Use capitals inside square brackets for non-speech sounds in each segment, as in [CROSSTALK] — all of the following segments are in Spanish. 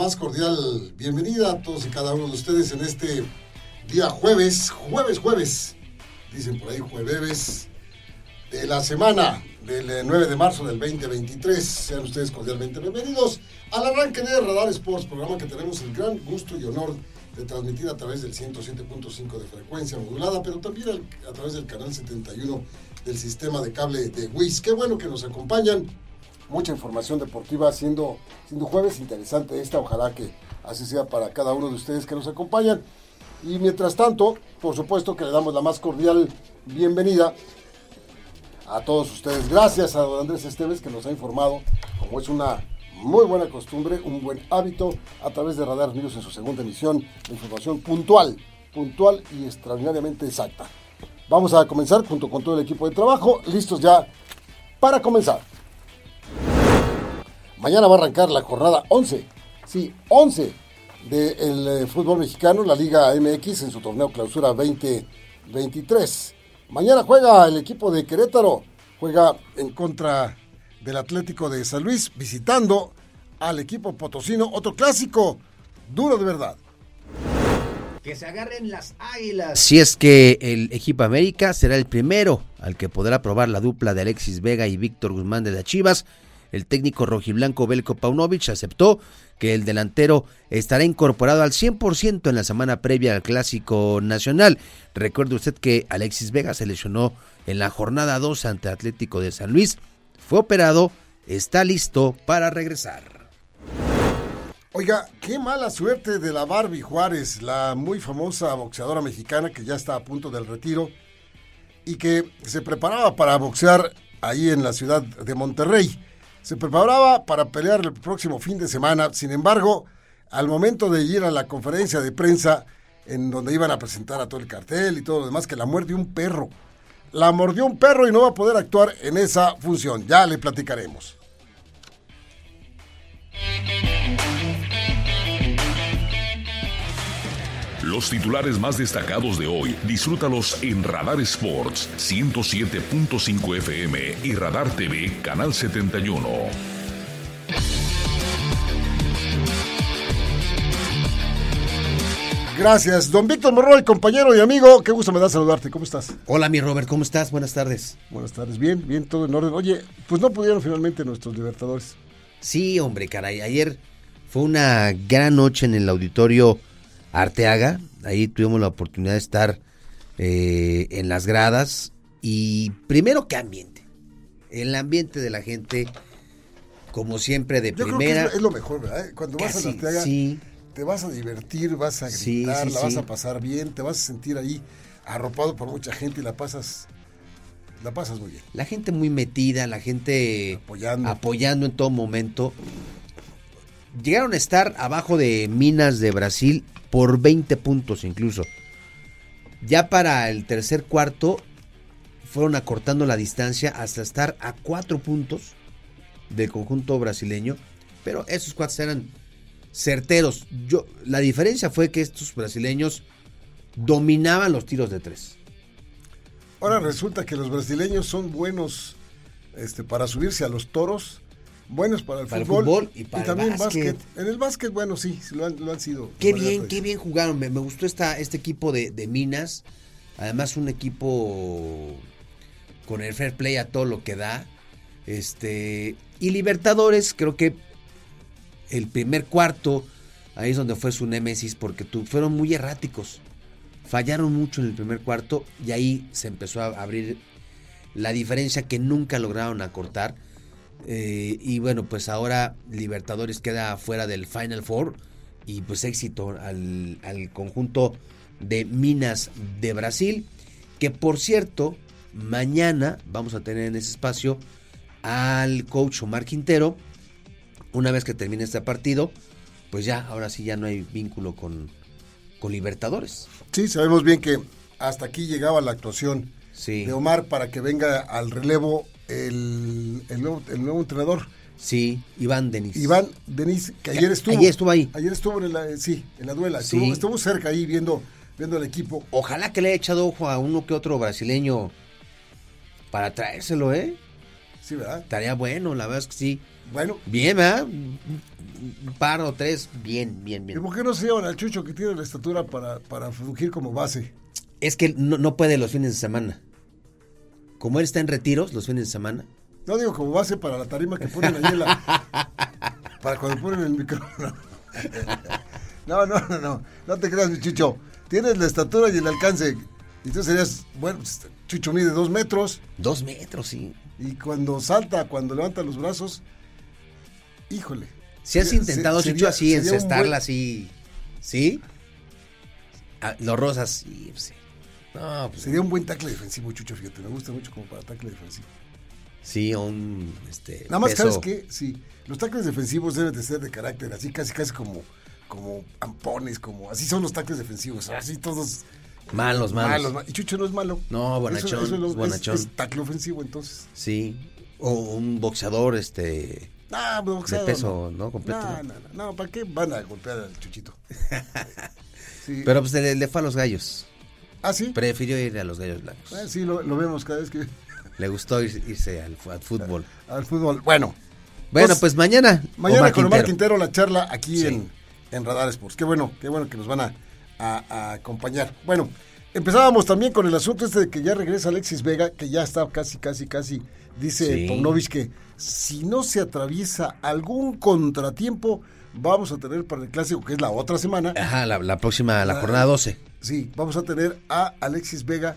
Más cordial bienvenida a todos y cada uno de ustedes en este día jueves, jueves, jueves, dicen por ahí jueves de la semana del 9 de marzo del 2023. Sean ustedes cordialmente bienvenidos al arranque de Radar Sports, programa que tenemos el gran gusto y honor de transmitir a través del 107.5 de frecuencia modulada, pero también a través del canal 71 del sistema de cable de WIS. Qué bueno que nos acompañan mucha información deportiva, siendo, siendo jueves interesante esta. Ojalá que así sea para cada uno de ustedes que nos acompañan. Y mientras tanto, por supuesto que le damos la más cordial bienvenida a todos ustedes. Gracias a don Andrés Esteves que nos ha informado, como es una muy buena costumbre, un buen hábito, a través de Radar News en su segunda emisión, información puntual, puntual y extraordinariamente exacta. Vamos a comenzar junto con todo el equipo de trabajo, listos ya para comenzar. Mañana va a arrancar la jornada 11, sí, 11 del eh, fútbol mexicano, la Liga MX en su torneo clausura 2023. Mañana juega el equipo de Querétaro, juega en contra del Atlético de San Luis, visitando al equipo potosino, otro clásico, duro de verdad. Que se agarren las águilas. Si es que el equipo América será el primero al que podrá probar la dupla de Alexis Vega y Víctor Guzmán de las Chivas el técnico rojiblanco Belko Paunovic aceptó que el delantero estará incorporado al 100% en la semana previa al Clásico Nacional. Recuerde usted que Alexis Vega se lesionó en la jornada 2 ante Atlético de San Luis, fue operado, está listo para regresar. Oiga, qué mala suerte de la Barbie Juárez, la muy famosa boxeadora mexicana que ya está a punto del retiro y que se preparaba para boxear ahí en la ciudad de Monterrey se preparaba para pelear el próximo fin de semana. Sin embargo, al momento de ir a la conferencia de prensa, en donde iban a presentar a todo el cartel y todo lo demás, que la muerde un perro. La mordió un perro y no va a poder actuar en esa función. Ya le platicaremos. Los titulares más destacados de hoy, disfrútalos en Radar Sports 107.5 FM y Radar TV Canal 71. Gracias, don Víctor Morroy, compañero y amigo. Qué gusto me da saludarte. ¿Cómo estás? Hola, mi Robert, ¿cómo estás? Buenas tardes. Buenas tardes, bien, bien, todo en orden. Oye, pues no pudieron finalmente nuestros libertadores. Sí, hombre, caray. Ayer fue una gran noche en el auditorio Arteaga. Ahí tuvimos la oportunidad de estar eh, en las gradas. Y primero, ¿qué ambiente? El ambiente de la gente, como siempre, de primera. es, lo mejor, ¿verdad? Cuando vas a Arteaga, te vas a divertir, vas a gritar, la vas a pasar bien, te vas a sentir ahí arropado por mucha gente y la pasas la pasas muy bien. La gente muy metida, la gente apoyando, apoyando en todo momento. Llegaron a estar abajo de Minas de Brasil por 20 puntos incluso. Ya para el tercer cuarto fueron acortando la distancia hasta estar a 4 puntos del conjunto brasileño, pero esos cuatro eran certeros. Yo, la diferencia fue que estos brasileños dominaban los tiros de tres. Ahora resulta que los brasileños son buenos este, para subirse a los toros buenos para el, fútbol, y, para también el básquet. En el básquet, bueno, sí, lo han, sido. Qué bien, qué bien jugaron. Me, gustó esta, este equipo de, Minas. Además, un equipo con el fair play a todo lo que da. Este. Y Libertadores, creo que el primer cuarto, ahí es donde fue su némesis, porque fueron muy erráticos. fallaron mucho en el primer cuarto y ahí se empezó a abrir la diferencia que nunca lograron acortar. Eh, y bueno, pues ahora Libertadores queda fuera del Final Four y pues éxito al, al conjunto de Minas de Brasil, que por cierto, mañana vamos a tener en ese espacio al coach Omar Quintero. Una vez que termine este partido, pues ya, ahora sí ya no hay vínculo con, con Libertadores. Sí, sabemos bien que hasta aquí llegaba la actuación de Omar para que venga al relevo el, el, nuevo, entrenador. Sí, Iván Denis. Iván Denis, que ayer estuvo. Ayer estuvo ahí. Ayer estuvo en la, sí, en la duela. Estuvo, estuvo cerca ahí viendo, viendo el equipo. Ojalá que le haya echado ojo a uno que otro brasileño para traérselo, ¿eh? Sí, ¿verdad? Estaría bueno, la verdad es que sí. Bueno. Bien, ¿verdad? Un par o tres, bien, bien, bien. ¿Y por qué no se llevan al Chucho que tiene la estatura para, para fungir como base? Es que no, no puede los fines de semana. Como él está en retiros los fines de semana. No digo como base para la tarima que ponen ahí en la... [LAUGHS] para cuando ponen el micrófono. No, no, no, no. No te creas, mi Chucho. Tienes la estatura y el alcance. Y tú serías, bueno, pues, Chucho mide dos metros. Dos metros, sí. Y cuando salta, cuando levanta los brazos, híjole. Si has intentado, Chucho, así, encestarla así, ¿sí? Ah, los rosas, sí, sí. No, pues, sería un buen tackle defensivo, Chucho, fíjate, me gusta mucho como para tackle defensivo. Sí, un este, Nada más, ¿sabes qué? Sí, los tackles defensivos deben de ser de carácter, así casi casi como, como ampones, como así son los tackles defensivos, así todos Malos, malos. Y Chucho no es malo. No, bonachón. Eso, es, bonachón. Es, tackle ofensivo, entonces. Sí. O un boxeador, este. Ah, boxeador. De peso, ¿no? Completo. No, no, no, no. ¿Para qué van a golpear al Chuchito? [LAUGHS] sí. Pero pues le, fue a los gallos. ¿Ah, sí? Prefirió ir a los gallos blancos. Sí, lo, lo, vemos cada vez que. Le gustó irse al, fútbol. [LAUGHS] Al, fútbol. Bueno. Bueno, pues, pues mañana. Mañana con Omar Quintero la charla aquí en, en Radar Sports. Qué bueno, qué bueno que nos van a a, acompañar. Bueno, empezábamos también con el asunto este de que ya regresa Alexis Vega, que ya está casi, casi, casi, dice sí. que si no se atraviesa algún contratiempo, vamos a tener para el clásico, que es la otra semana. Ajá, la, próxima, la, jornada 12. Sí, vamos a tener a Alexis Vega.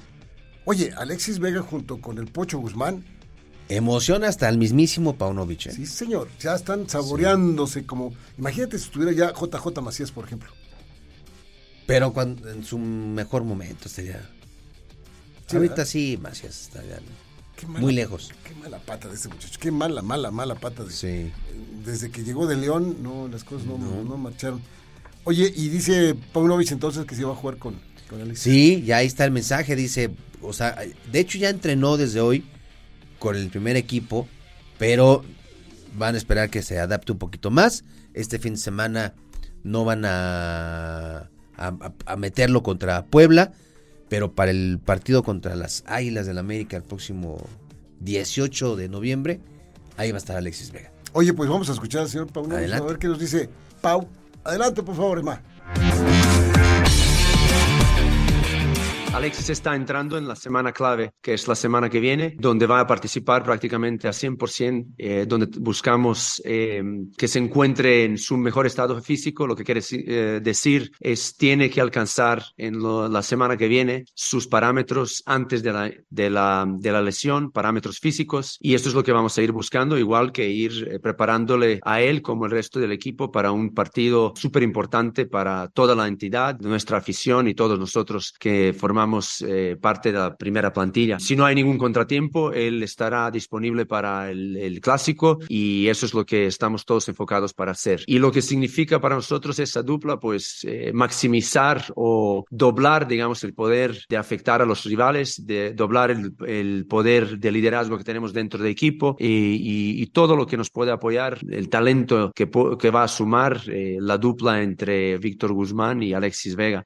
Oye, Alexis Vega junto con el Pocho Guzmán. Emociona hasta el mismísimo Paunovic. ¿eh? Sí, señor. Ya están saboreándose como. Imagínate si estuviera ya JJ Macías, por ejemplo. Pero cuando, en su mejor momento estaría. ahorita sí, Macías estaría muy lejos. Qué mala pata de este muchacho. Qué mala, mala, mala pata. De, sí. Desde que llegó de León, no, las cosas no, no. marcharon. Oye, y dice Paunovic entonces que se va a jugar con, con Sí, ya ahí está el mensaje. Dice, o sea, de hecho ya entrenó desde hoy con el primer equipo, pero van a esperar que se adapte un poquito más. Este fin de semana no van a a, meterlo contra Puebla, pero para el partido contra las Águilas del la América el próximo 18 de noviembre, ahí va a estar Alexis Vega. Oye, pues vamos a escuchar al señor Pau, a ver qué nos dice Pau. Adelante, por favor, Emma. Alexis está entrando en la semana clave, que es la semana que viene, donde va a participar prácticamente a 100%, eh, donde buscamos eh, que se encuentre en su mejor estado físico. Lo que quiere eh, decir es tiene que alcanzar en la semana que viene sus parámetros antes de la, de, la, de la lesión, parámetros físicos. Y esto es lo que vamos a ir buscando, igual que ir preparándole a él como el resto del equipo para un partido súper importante para toda la entidad, nuestra afición y todos nosotros que formamos eh, parte de la primera plantilla. Si no hay ningún contratiempo, él estará disponible para el, clásico y eso es lo que estamos todos enfocados para hacer. Y lo que significa para nosotros esa dupla, pues eh, maximizar o doblar, digamos, el poder de afectar a los rivales, de doblar el, poder de liderazgo que tenemos dentro del equipo y, todo lo que nos puede apoyar, el talento que, que va a sumar eh, la dupla entre Víctor Guzmán y Alexis Vega.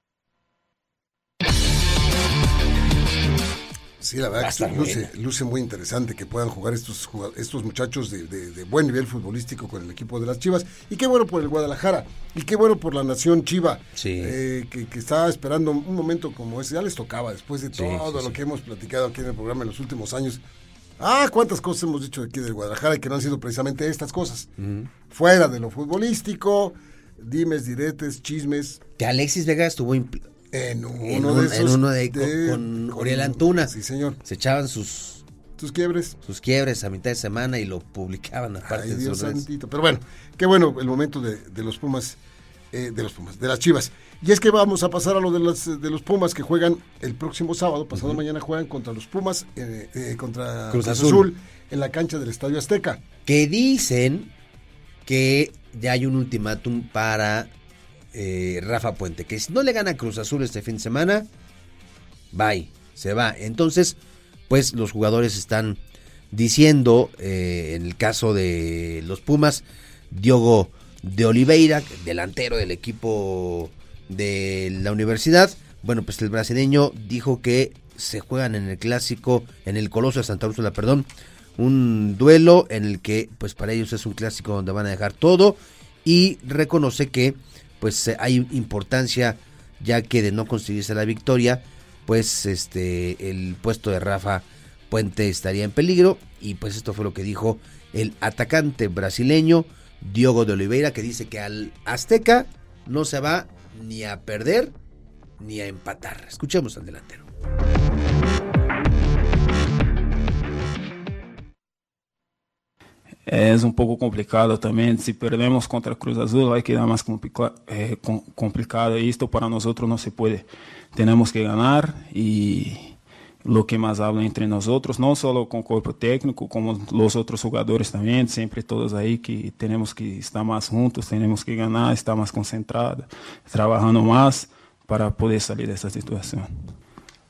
Sí, la verdad que luce, muy interesante que puedan jugar estos, estos muchachos de, buen nivel futbolístico con el equipo de las Chivas. Y qué bueno por el Guadalajara. Y qué bueno por la nación Chiva. Eh, que, que, está esperando un momento como ese. Ya les tocaba después de todo lo que hemos platicado aquí en el programa en los últimos años. Ah, cuántas cosas hemos dicho aquí del Guadalajara y que no han sido precisamente estas cosas. Fuera de lo futbolístico, dimes, diretes, chismes. Que Alexis Vega estuvo En uno, de esos, en uno de, con, Oriel Antuna. Sí, señor. Se echaban sus sus quiebres. Sus quiebres a mitad de semana y lo publicaban aparte de Dios santito. Pero bueno, qué bueno el momento de, los Pumas, eh, de los Pumas, de las Chivas. Y es que vamos a pasar a lo de los, de los Pumas que juegan el próximo sábado, pasado mañana juegan contra los Pumas, eh, eh, contra Cruz, Azul. en la cancha del Estadio Azteca. Que dicen que ya hay un ultimátum para Rafa Puente, que si no le gana Cruz Azul este fin de semana, bye, se va. Entonces, pues los jugadores están diciendo, eh, en el caso de los Pumas, Diogo de Oliveira, delantero del equipo de la universidad, bueno, pues el brasileño dijo que se juegan en el clásico, en el Coloso de Santa Úrsula, perdón, un duelo en el que pues para ellos es un clásico donde van a dejar todo y reconoce que pues hay importancia ya que de no conseguirse la victoria pues este el puesto de Rafa Puente estaría en peligro y pues esto fue lo que dijo el atacante brasileño Diogo de Oliveira que dice que al Azteca no se va ni a perder ni a empatar. Escuchemos al delantero. Es un poco complicado también. Si perdemos contra Cruz Azul, va a quedar más eh, complicado. Esto para nosotros no se puede tenemos que ganar y lo que más habla entre nosotros, no solo con el cuerpo técnico, como los otros jugadores también, siempre todos ahí que tenemos que estar más juntos, tenemos que ganar, estar más concentrados, trabajando más para poder salir de esta situación.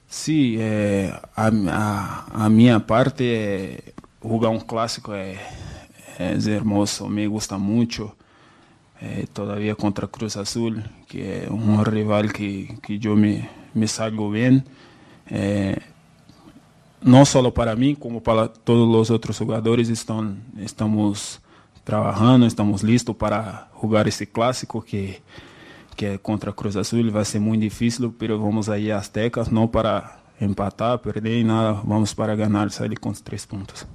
Sí, eh, a, a, a, minha parte, eh, jugar un clásico es, es hermoso, me gusta mucho. Eh, todavía contra Cruz Azul, que es un rival que, que yo me, me salgo bien, eh, no solo para mí, como para todos los otros jugadores, están, estamos trabajando, estamos listos para jugar ese clásico que, que contra Cruz Azul va a ser muy difícil, pero vamos a ir a Aztecas, no para empatar, perder, nada, vamos para ganar, salir con tres puntos.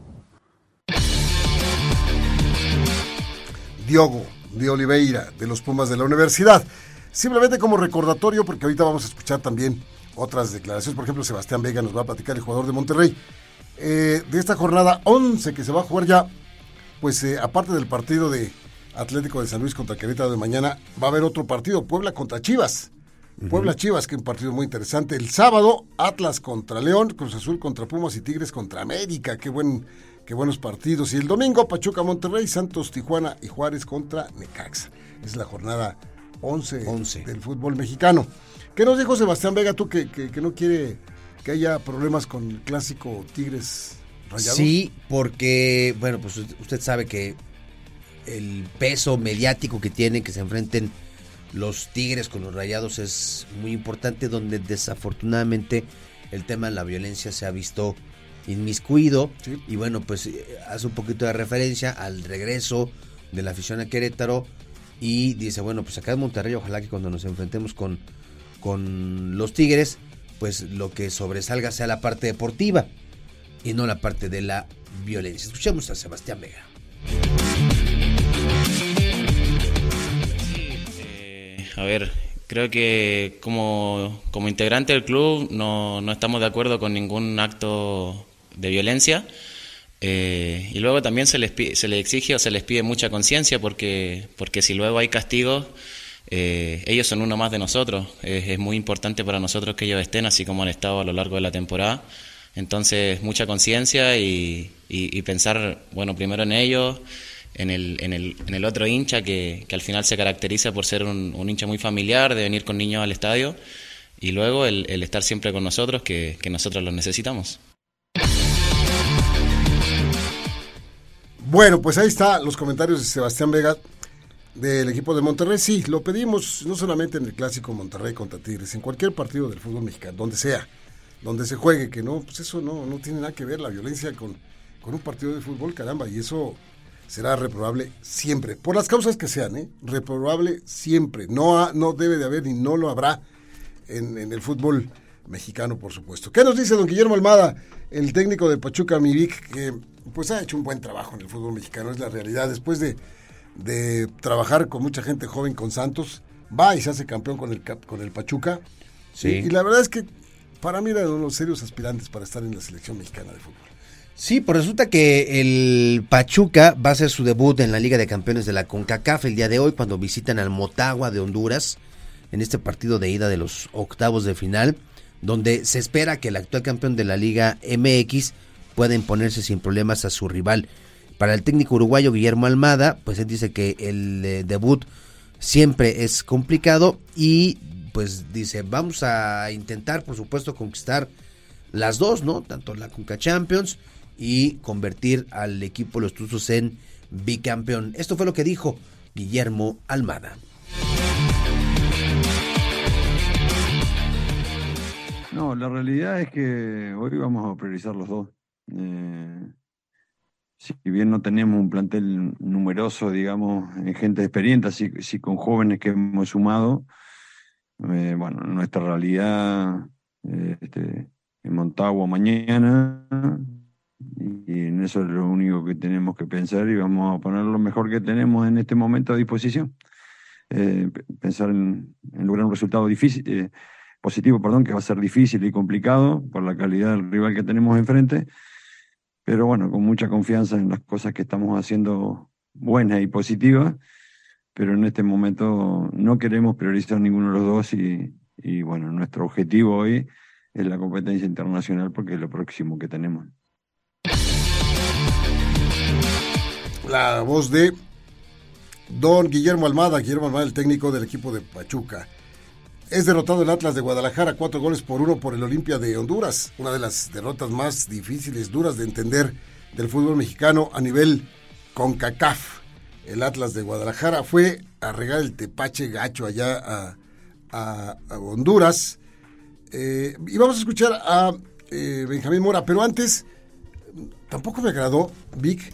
Diogo, de Oliveira, de los Pumas de la Universidad. Simplemente como recordatorio, porque ahorita vamos a escuchar también otras declaraciones. Por ejemplo, Sebastián Vega nos va a platicar, el jugador de Monterrey. Eh, de esta jornada 11 que se va a jugar ya, pues eh, aparte del partido de Atlético de San Luis contra Querétaro de mañana, va a haber otro partido, Puebla contra Chivas. Puebla Chivas, que es un partido muy interesante. El sábado, Atlas contra León, Cruz Azul contra Pumas y Tigres contra América. Qué buen Qué buenos partidos. Y el domingo, Pachuca Monterrey, Santos Tijuana y Juárez contra Necaxa. Es la jornada 11, 11. del fútbol mexicano. ¿Qué nos dijo Sebastián Vega tú que, que, no quiere que haya problemas con el clásico Tigres Rayados? Sí, porque, bueno, pues usted sabe que el peso mediático que tienen que se enfrenten los Tigres con los Rayados es muy importante, donde desafortunadamente el tema de la violencia se ha visto inmiscuido. Y bueno, pues eh, hace un poquito de referencia al regreso de la afición a Querétaro. Y dice, bueno, pues acá en Monterrey, ojalá que cuando nos enfrentemos con, con los Tigres, pues lo que sobresalga sea la parte deportiva y no la parte de la violencia. Escuchemos a Sebastián Vega. Eh, a ver, creo que como, como integrante del club no, no, estamos de acuerdo con ningún acto de violencia. Eh, y luego también se les, se les exige o se les pide mucha conciencia porque, porque si luego hay castigos, eh, ellos son uno más de nosotros. Es, muy importante para nosotros que ellos estén así como han estado a lo largo de la temporada. Entonces, mucha conciencia y, y, pensar, bueno, primero en ellos, en el, en el, en el otro hincha que, que, al final se caracteriza por ser un, hincha muy familiar, de venir con niños al estadio, y luego el, el estar siempre con nosotros, que, que nosotros los necesitamos. Bueno, pues ahí está los comentarios de Sebastián Vega del equipo de Monterrey. Sí, lo pedimos no solamente en el clásico Monterrey contra Tigres, en cualquier partido del fútbol mexicano, donde sea, donde se juegue, que no, pues eso no, no tiene nada que ver la violencia con, con un partido de fútbol, caramba, y eso será reprobable siempre, por las causas que sean, ¿eh? reprobable siempre. No, no debe de haber ni no lo habrá en, en el fútbol mexicano, por supuesto. ¿Qué nos dice don Guillermo Almada, el técnico de Pachuca Mivic, que pues ha hecho un buen trabajo en el fútbol mexicano, es la realidad. Después de, de trabajar con mucha gente joven con Santos, va y se hace campeón con el, con el Pachuca. Sí. Y, la verdad es que para mí eran unos serios aspirantes para estar en la selección mexicana de fútbol. Sí, pues resulta que el Pachuca va a hacer su debut en la Liga de Campeones de la CONCACAF el día de hoy cuando visitan al Motagua de Honduras en este partido de ida de los octavos de final, donde se espera que el actual campeón de la Liga MX pueda imponerse sin problemas a su rival. Para el técnico uruguayo Guillermo Almada, pues él dice que el eh, debut siempre es complicado y pues dice, vamos a intentar por supuesto conquistar las dos, ¿no? Tanto la Conca Champions y convertir al equipo Los Tuzos en bicampeón. Esto fue lo que dijo Guillermo Almada. No, la realidad es que hoy vamos a priorizar los dos. Eh, si bien no tenemos un plantel numeroso, digamos, en gente experiente, sí, con jóvenes que hemos sumado, eh, bueno, nuestra realidad eh, este, en Montagua mañana, y en eso es lo único que tenemos que pensar y vamos a poner lo mejor que tenemos en este momento a disposición. pensar en, en, lograr un resultado difícil, positivo, perdón, que va a ser difícil y complicado por la calidad del rival que tenemos enfrente pero bueno, con mucha confianza en las cosas que estamos haciendo buenas y positivas, pero en este momento no queremos priorizar ninguno de los dos y, y bueno, nuestro objetivo hoy es la competencia internacional porque es lo próximo que tenemos. La voz de don Guillermo Almada, Guillermo Almada, el técnico del equipo de Pachuca. Es derrotado el Atlas de Guadalajara, cuatro goles por uno por el Olimpia de Honduras, una de las derrotas más difíciles, duras de entender del fútbol mexicano a nivel CONCACAF. El Atlas de Guadalajara fue a regar el tepache gacho allá a, Honduras. Eh, y vamos a escuchar a eh, Benjamín Mora, pero antes, tampoco me agradó, Vic,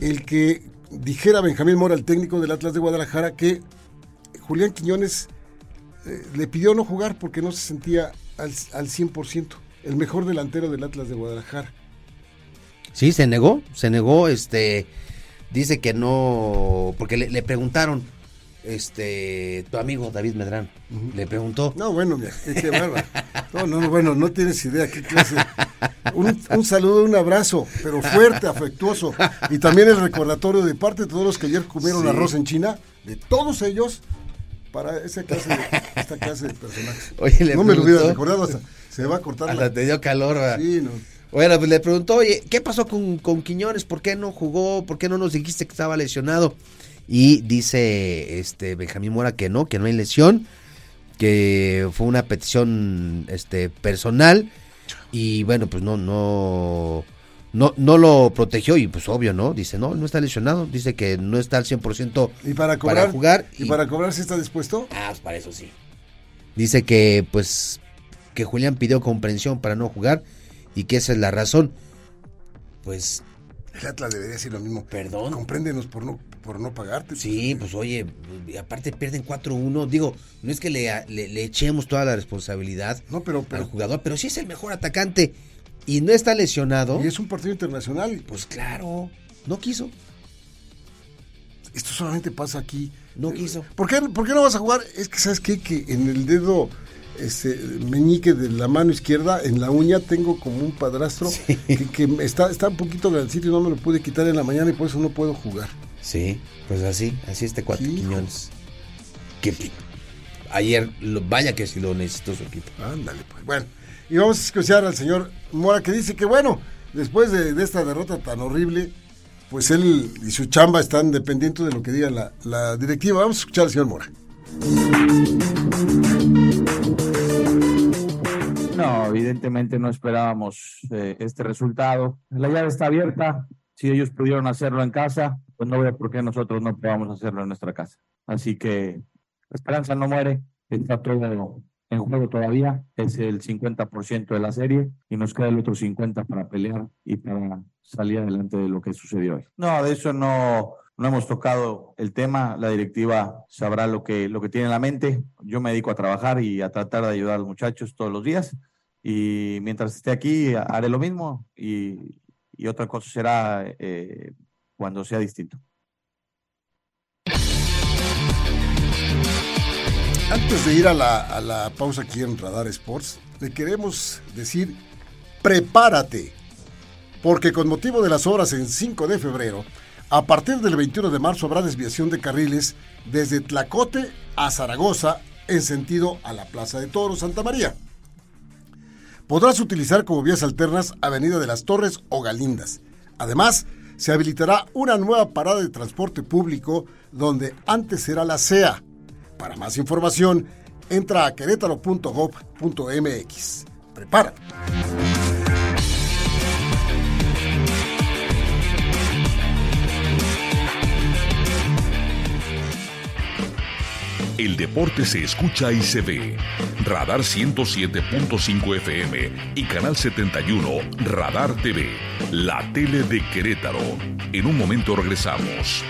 el que dijera Benjamín Mora, el técnico del Atlas de Guadalajara, que Julián Quiñones eh, le pidió no jugar porque no se sentía al, al 100%, el mejor delantero del Atlas de Guadalajara. Sí, se negó, se negó, este, dice que no, porque le, preguntaron, este, tu amigo David Medrán, le preguntó. No, bueno, [LAUGHS] qué, No, no, bueno, no tienes idea qué clase. Un, un, saludo, un abrazo, pero fuerte, afectuoso. Y también el recordatorio de parte de todos los que ayer comieron arroz en China, de todos ellos, para esa clase de, esta clase de personajes. [LAUGHS] Oye, no me lo hubiera recordado, hasta se va a cortar. Hasta te dio calor. Sí, no. Bueno, pues le preguntó, oye, ¿qué pasó con, con Quiñones? ¿Por qué no jugó? ¿Por qué no nos dijiste que estaba lesionado? Y dice este Benjamín Mora que no, que no hay lesión, que fue una petición este personal y bueno, pues no no no, no lo protegió y pues obvio, ¿no? Dice, no, no está lesionado, dice que no está al 100% ¿Y para, cobrar, jugar. ¿Y, para cobrar si está dispuesto? Ah, pues para eso sí. Dice que pues que Julián pidió comprensión para no jugar y que esa es la razón. Pues... El Atlas debería decir lo mismo. Perdón. Compréndenos por no, por no pagarte. Sí, pues oye, aparte pierden 4-1. Digo, no es que le, le, echemos toda la responsabilidad no, pero, pero, al jugador, pero sí es el mejor atacante y no está lesionado. Y es un partido internacional. Pues claro, no quiso. Esto solamente pasa aquí. No quiso. ¿Por qué, ¿Por qué no vas a jugar? Es que, ¿sabes qué? Que en el dedo este, meñique de la mano izquierda, en la uña, tengo como un padrastro que, está, está un poquito sitio y no me lo pude quitar en la mañana y por eso no puedo jugar. Sí, pues así, así este cuatro Quiñones. Que ayer, vaya que si lo necesitó su equipo. Ándale, pues. Bueno. Y vamos a escuchar al señor Mora que dice que bueno, después de, esta derrota tan horrible, pues él y su chamba están dependientes de lo que diga la, directiva. Vamos a escuchar al señor Mora. No, evidentemente no esperábamos eh, este resultado. La llave está abierta. Si ellos pudieron hacerlo en casa, pues no veo por qué nosotros no podamos hacerlo en nuestra casa. Así que la esperanza no muere. Está todo en juego todavía, es el 50% de la serie y nos queda el otro 50% para pelear y para salir adelante de lo que sucedió hoy. No, de eso no, no hemos tocado el tema, la directiva sabrá lo que, lo que tiene en la mente, yo me dedico a trabajar y a tratar de ayudar a los muchachos todos los días y mientras esté aquí haré lo mismo y, y otra cosa será eh, cuando sea distinto. Antes de ir a la, pausa aquí en Radar Sports, le queremos decir, prepárate, porque con motivo de las horas en 5 de febrero, a partir del 21 de marzo habrá desviación de carriles desde Tlacote a Zaragoza en sentido a la Plaza de Toros Santa María. Podrás utilizar como vías alternas Avenida de las Torres o Galindas. Además, se habilitará una nueva parada de transporte público donde antes era la CEA para más información, entra a querétaro.gov.mx. Prepárate. El deporte se escucha y se ve. Radar 107.5 FM y Canal 71 Radar TV. La tele de Querétaro. En un momento regresamos.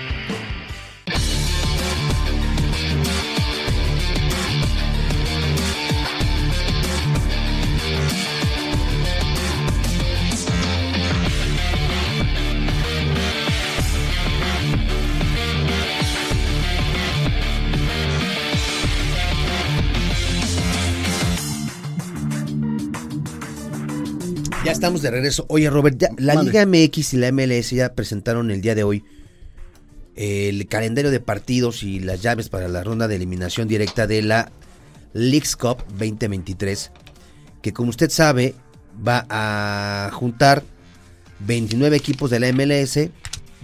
Ya estamos de regreso. Oye, Robert, la Liga MX y la MLS ya presentaron el día de hoy el calendario de partidos y las llaves para la ronda de eliminación directa de la Leagues Cup 2023, que como usted sabe va a juntar 29 equipos de la MLS,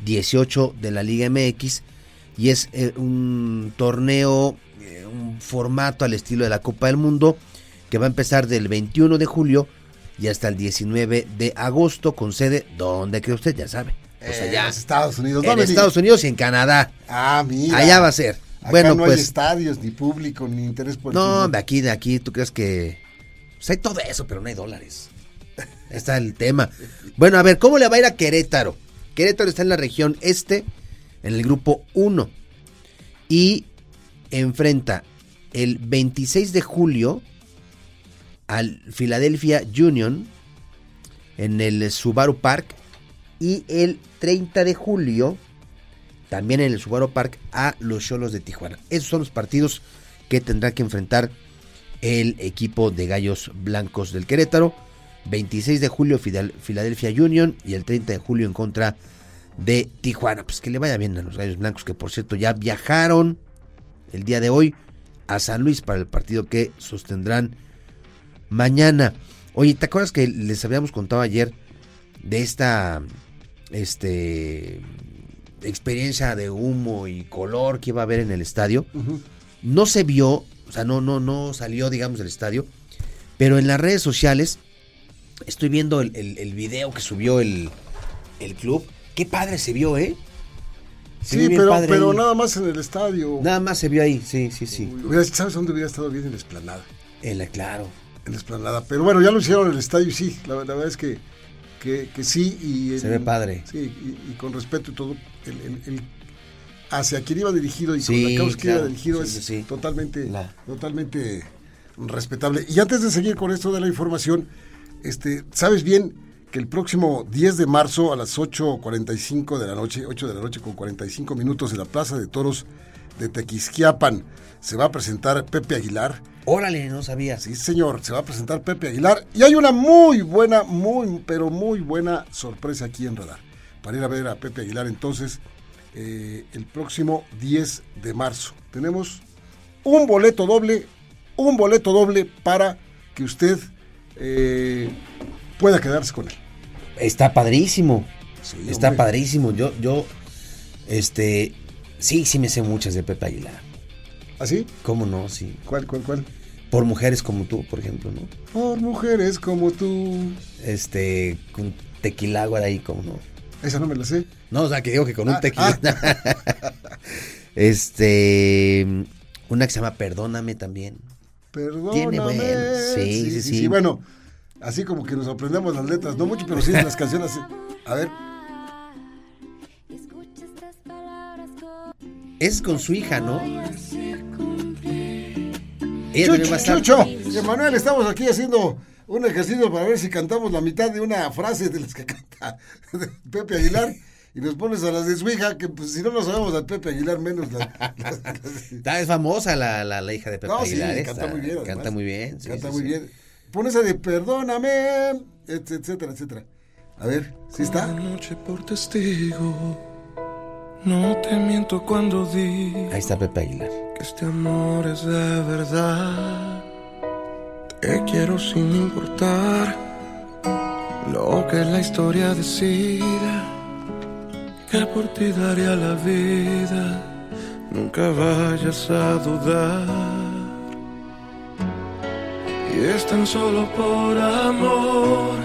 18 de la Liga MX y es eh, un torneo, eh, un formato al estilo de la Copa del Mundo que va a empezar del 21 de julio y hasta el 19 de agosto con sede donde cree usted, ya sabe. Pues allá. En Estados Unidos. En Estados Unidos y en Canadá. Ah, mira. Allá va a ser. Acá bueno, no pues, hay estadios, ni público, ni interés por No, de aquí, de aquí, ¿tú crees que...? Pues hay todo eso, pero no hay dólares. está el tema. Bueno, a ver, ¿cómo le va a ir a Querétaro? Querétaro está en la región este, en el grupo 1. Y enfrenta el 26 de julio al Philadelphia Union en el Subaru Park y el 30 de julio también en el Subaru Park a los Cholos de Tijuana. Esos son los partidos que tendrá que enfrentar el equipo de Gallos Blancos del Querétaro. 26 de julio Philadelphia Union y el 30 de julio en contra de Tijuana. Pues que le vaya bien a los Gallos Blancos que por cierto ya viajaron el día de hoy a San Luis para el partido que sostendrán mañana. Oye, ¿te acuerdas que les habíamos contado ayer de esta este experiencia de humo y color que iba a haber en el estadio? No se vio, o sea, no, no, no salió, digamos, del estadio, pero en las redes sociales estoy viendo el, el, video que subió el, el, club. Qué padre se vio, ¿eh? sí, pero, pero nada más en el estadio. Nada más se vio ahí, sí, sí, sí. ¿Sabes dónde hubiera estado bien en la esplanada? En la, claro en la esplanada. Pero bueno, ya lo hicieron en el estadio sí, la, verdad es que, que, sí. Y Se ve padre. Sí, y, con respeto y todo, el, hacia quien iba dirigido y con la causa que iba dirigido es totalmente, totalmente respetable. Y antes de seguir con esto de la información, este, sabes bien que el próximo 10 de marzo a las 8.45 de la noche, 8 de la noche con 45 minutos en la Plaza de Toros de Tequisquiapan, se va a presentar Pepe Aguilar Órale, no sabía. Sí, señor, se va a presentar Pepe Aguilar. Y hay una muy buena, muy, pero muy buena sorpresa aquí en Radar. Para ir a ver a Pepe Aguilar entonces eh, el próximo 10 de marzo. Tenemos un boleto doble, un boleto doble para que usted eh, pueda quedarse con él. Está padrísimo. Está padrísimo. Yo, yo, este, sí, sí me sé muchas de Pepe Aguilar. ¿Ah, ¿Cómo no? Sí. ¿Cuál, cuál, cuál? Por mujeres como tú, por ejemplo, ¿no? Por mujeres como tú. Este, con tequilagua ahí, como no. Esa no me la sé. No, o sea, que digo que con un ah, tequila. Ah. [LAUGHS] este, una que se llama Perdóname también. Perdóname. Tiene buen. Sí sí, sí, Bueno, así como que nos aprendemos las letras, no mucho, pero sí las canciones. A ver. Es con su hija, ¿no? Chucho, Emanuel, estamos aquí haciendo un ejercicio para ver si cantamos la mitad de una frase de las que canta [LAUGHS] Pepe Aguilar. y nos pones a las de su hija, que pues si no nos sabemos a Pepe Aguilar, menos la, Es famosa la, la, hija de Pepe Aguilar. Sí, canta muy bien. Canta muy bien. canta muy bien. Pones a de perdóname, etcétera, etcétera. A ver, ¿sí está? noche por testigo. No te miento cuando digo. Ahí está Pepe Aguilar. Que este amor es de verdad. Te quiero sin importar lo que la historia decida que por ti daría la vida, nunca vayas a dudar. Y es tan solo por amor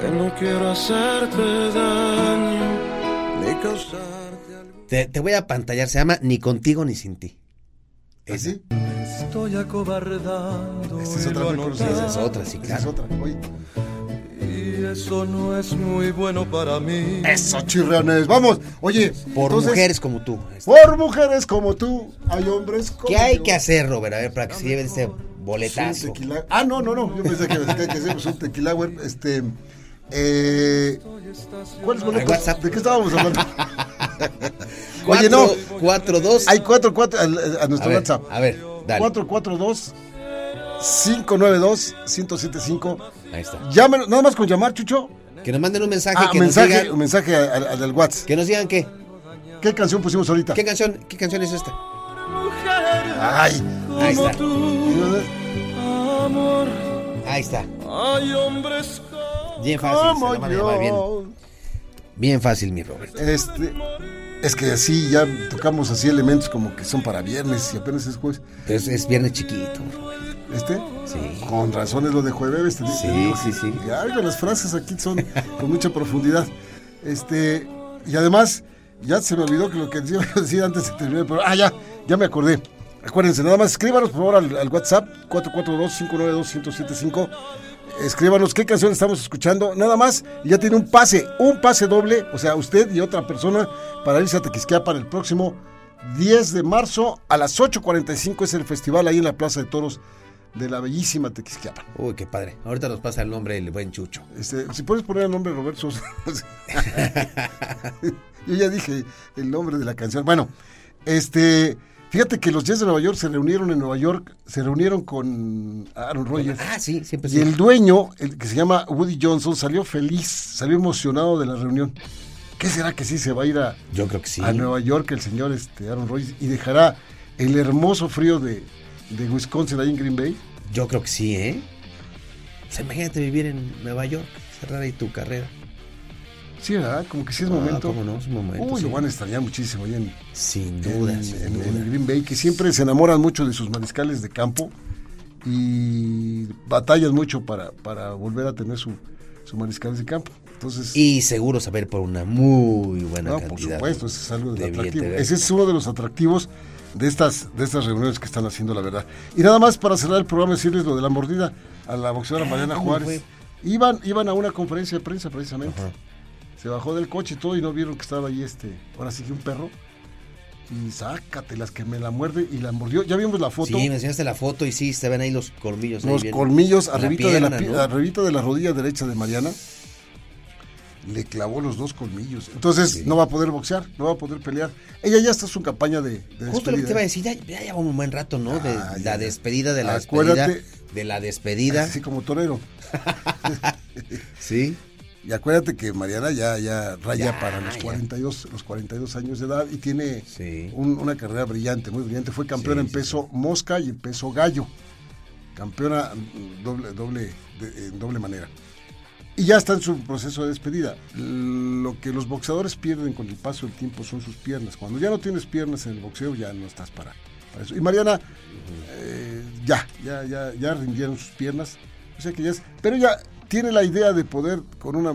que no quiero hacerte daño ni algún... Te, te voy a pantallar, se llama Ni contigo ni sin ti. ¿Ese? Estoy acobardando. Esta es otra, Esa es otra, sí, claro. Esa es otra. Oye eso no es muy bueno para mí. Eso, chirriones. Vamos. Oye, por mujeres como tú. Por mujeres como tú, hay hombres como ¿Qué hay que hacer, Robert? A ver, para que se lleven ese boletazo. Ah, no, no, no. Yo pensé que, que, que hacemos un tequila, Este. Eh, ¿Cuál es boleto? WhatsApp. ¿De qué estábamos hablando? [LAUGHS] Oye, no. 4-2. Hay 4-4 a, a, nuestro a ver, WhatsApp. A ver, dale. 442 592-1075. Ahí está. Llámenos, nada más con llamar, Chucho. Que nos manden un mensaje. Ah, que mensaje, nos digan, un mensaje al, WhatsApp. Que nos digan qué. ¿Qué canción pusimos ahorita? ¿Qué canción, qué canción es esta? Ay, ahí está. Amor. Ahí está. Hay hombres Bien fácil. Se la van a llamar bien. Bien fácil, mi Robert. Este, es que así ya tocamos así elementos como que son para viernes y apenas es jueves. Es, es viernes chiquito, ¿Este? Sí. Con razón es lo de jueves. Sí, sí, sí. Ya, las frases aquí son con mucha profundidad. Este, y además, ya se me olvidó que lo que iba a decir antes de terminar pero Ah, ya, ya me acordé. Acuérdense, nada más escríbanos por favor al, al WhatsApp 442-592-1075. Escríbanos qué canción estamos escuchando, nada más. Ya tiene un pase, un pase doble, o sea, usted y otra persona para irse a Tequisquiapan el próximo 10 de marzo a las 8.45 es el festival ahí en la Plaza de Toros de la bellísima Tequisquiapan. Uy, qué padre. Ahorita nos pasa el nombre del buen Chucho. Este, si puedes poner el nombre Roberto Sosa. [LAUGHS] [LAUGHS] Yo ya dije el nombre de la canción. Bueno, este, fíjate que los Jets de Nueva York se reunieron en Nueva York, se reunieron con Aaron Rodgers. Ah, sí, siempre Y sí. el dueño, el que se llama Woody Johnson, salió feliz, salió emocionado de la reunión. ¿Qué será que sí se va a ir a, Yo creo que sí. a Nueva York el señor este, Aaron Rodgers y dejará el hermoso frío de, de Wisconsin ahí en Green Bay? Yo creo que sí, ¿eh? O sea, imagínate vivir en Nueva York, cerrar ahí tu carrera. Sí, ¿verdad? Como que sí es Ah, momento. cómo no, es un momento, Uy, sí. lo van a extrañar muchísimo ahí en, Sin duda, en, sin en- duda. en Green Bay, que siempre se enamoran mucho de sus mariscales de campo y batallan mucho para, para volver a tener su, su mariscales de campo. Entonces, Y seguro saber por una muy buena no, cantidad. por supuesto, ese es algo de de atractivo. Ese es uno de los atractivos de estas, de estas reuniones que están haciendo, la verdad. Y nada más para cerrar el programa, decirles lo de la mordida a la boxeadora Mariana ¿cómo Juárez. Iban, iban a una conferencia de prensa precisamente. Se bajó del coche y todo y no vieron que estaba ahí este, ahora sí que un perro. Y sácatelas que me la muerde y la mordió. Ya vimos la foto. Sí, me enseñaste la foto y sí, se ven ahí los colmillos. los colmillos arribita, de la, arribita de la rodilla derecha de Mariana. Le clavó los dos colmillos. Entonces no va a poder boxear, no va a poder pelear. Ella ya está en su campaña de, de Justo lo que te despedida. iba a decir, ya, ya lleva un buen rato, ¿no? De Ah, la despedida de la Acuérdate- despedida. De la despedida. Así como torero. [LAUGHS] Sí. Y acuérdate que Mariana ya, ya raya Ya, para los ya. 42, los 42 años de edad y tiene Sí. un- una carrera brillante, muy brillante. Fue campeona Sí, en peso mosca y en peso gallo. Campeona mm, doble, doble, de- en doble manera. Y ya está en su proceso de despedida. Lo que los boxeadores pierden con el paso del tiempo son sus piernas. Cuando ya no tienes piernas en el boxeo, ya no estás para, para eso. Y Mariana, eh, ya, ya, ya, ya rindieron sus piernas. O sea que ya es. Pero ya tiene la idea de poder, con una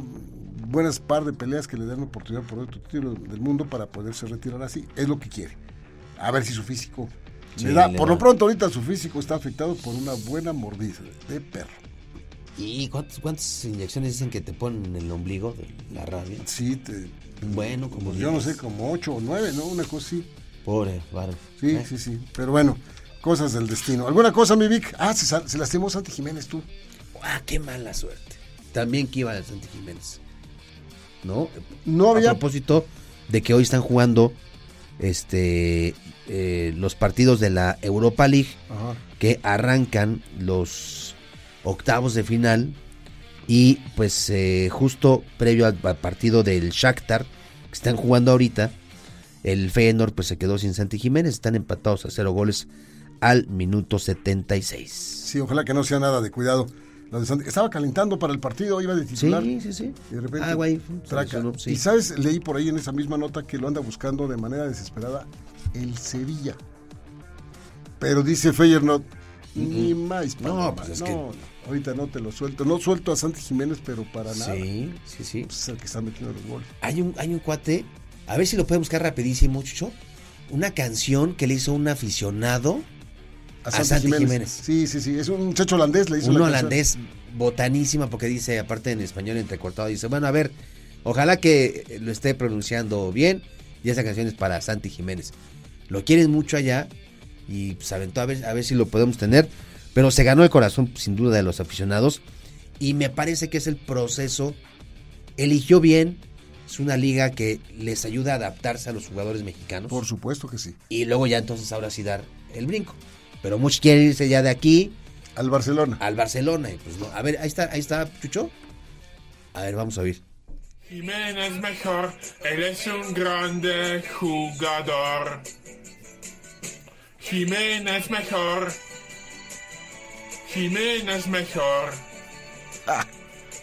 buenas par de peleas que le den oportunidad por otro título del mundo para poderse retirar así. Es lo que quiere. A ver si su físico Sí, le da. le Por da. lo pronto, ahorita su físico está afectado por una buena mordida de perro. ¿Y cuántas, cuántas inyecciones dicen que te ponen en el ombligo de la rabia? Sí, te- Bueno, como pues yo no sé, como ocho o nueve, ¿no? Una cosa así. Pobre, vale. Sí, ¿Eh? sí, sí. Pero bueno, cosas del destino. ¿Alguna cosa, mi Vic? Ah, se, se lastimó Santi Jiménez, tú. Ah, qué mala suerte. También que iba a Santi Jiménez. ¿no? No había. A propósito de que hoy están jugando este eh, los partidos de la Europa League que arrancan los octavos de final y pues eh, justo previo al, partido del Shakhtar que están jugando ahorita el Feyenoord pues se quedó sin Santi Jiménez están empatados a cero goles al minuto 76 sí ojalá que no sea nada de cuidado estaba calentando para el partido, iba de titular. Sí, sí, sí. Y de repente, ah, Y sabes, leí por ahí en esa misma nota que lo anda buscando de manera desesperada el Sevilla. Pero dice Feyenoord, ni más. No, pues es que... ahorita no te lo suelto. No suelto a Santi Jiménez, pero para nada. Sí, sí, sí. Pues es el que está metiendo los goles. Hay un, hay un cuate, a ver si lo puede buscar rapidísimo, Chucho. Una canción que le hizo un aficionado a, Santi, Jiménez. Sí, sí, sí. Es un muchacho holandés, le hizo Un holandés botanísima porque dice, aparte en español entrecortado, dice, bueno, a ver, ojalá que lo esté pronunciando bien. Y esa canción es para Santi Jiménez. Lo quieren mucho allá y pues aventó a ver, a ver si lo podemos tener. Pero se ganó el corazón sin duda de los aficionados. Y me parece que es el proceso. Eligió bien. Es una liga que les ayuda a adaptarse a los jugadores mexicanos. Por supuesto que sí. Y luego ya entonces ahora sí dar el brinco. Pero muchos quieren irse ya de aquí. Al Barcelona. Al Barcelona. Y pues no. A ver, ahí está, ahí está, Chucho. A ver, vamos a oír. Jiménez mejor, él es un grande jugador. Jiménez mejor. Jiménez mejor. Ah.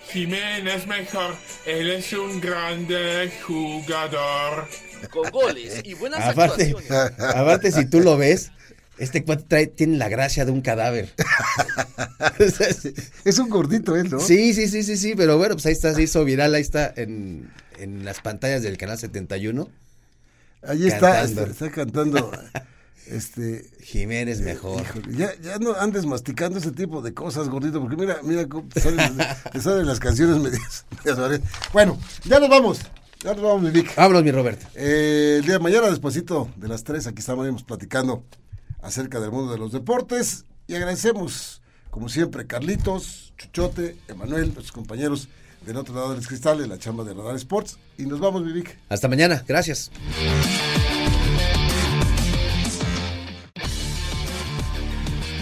Jiménez mejor, él es un grande jugador. Con goles y buenas aparte, actuaciones. Aparte, si tú lo ves, este cuate tiene la gracia de un cadáver. [LAUGHS] es un gordito él, ¿no? Sí, sí, sí, sí, sí, pero bueno, pues ahí está, se hizo viral, ahí está en, en las pantallas del canal 71. Ahí está, está, cantando. [LAUGHS] Este, Jiménez mejor. ya, ya no andes masticando ese tipo de cosas, gordito, porque mira, mira cómo te salen, [LAUGHS] las canciones medias, Bueno, ya nos vamos. Ya nos vamos, mi Vic. Vámonos, mi Robert. Eh, el día de mañana, despuesito de las 3, aquí estamos platicando acerca del mundo de los deportes y agradecemos, como siempre, Carlitos, Chuchote, Emanuel, nuestros compañeros del otro lado del cristal la chamba de Radar Sports y nos vamos, Vivic. Hasta mañana, gracias.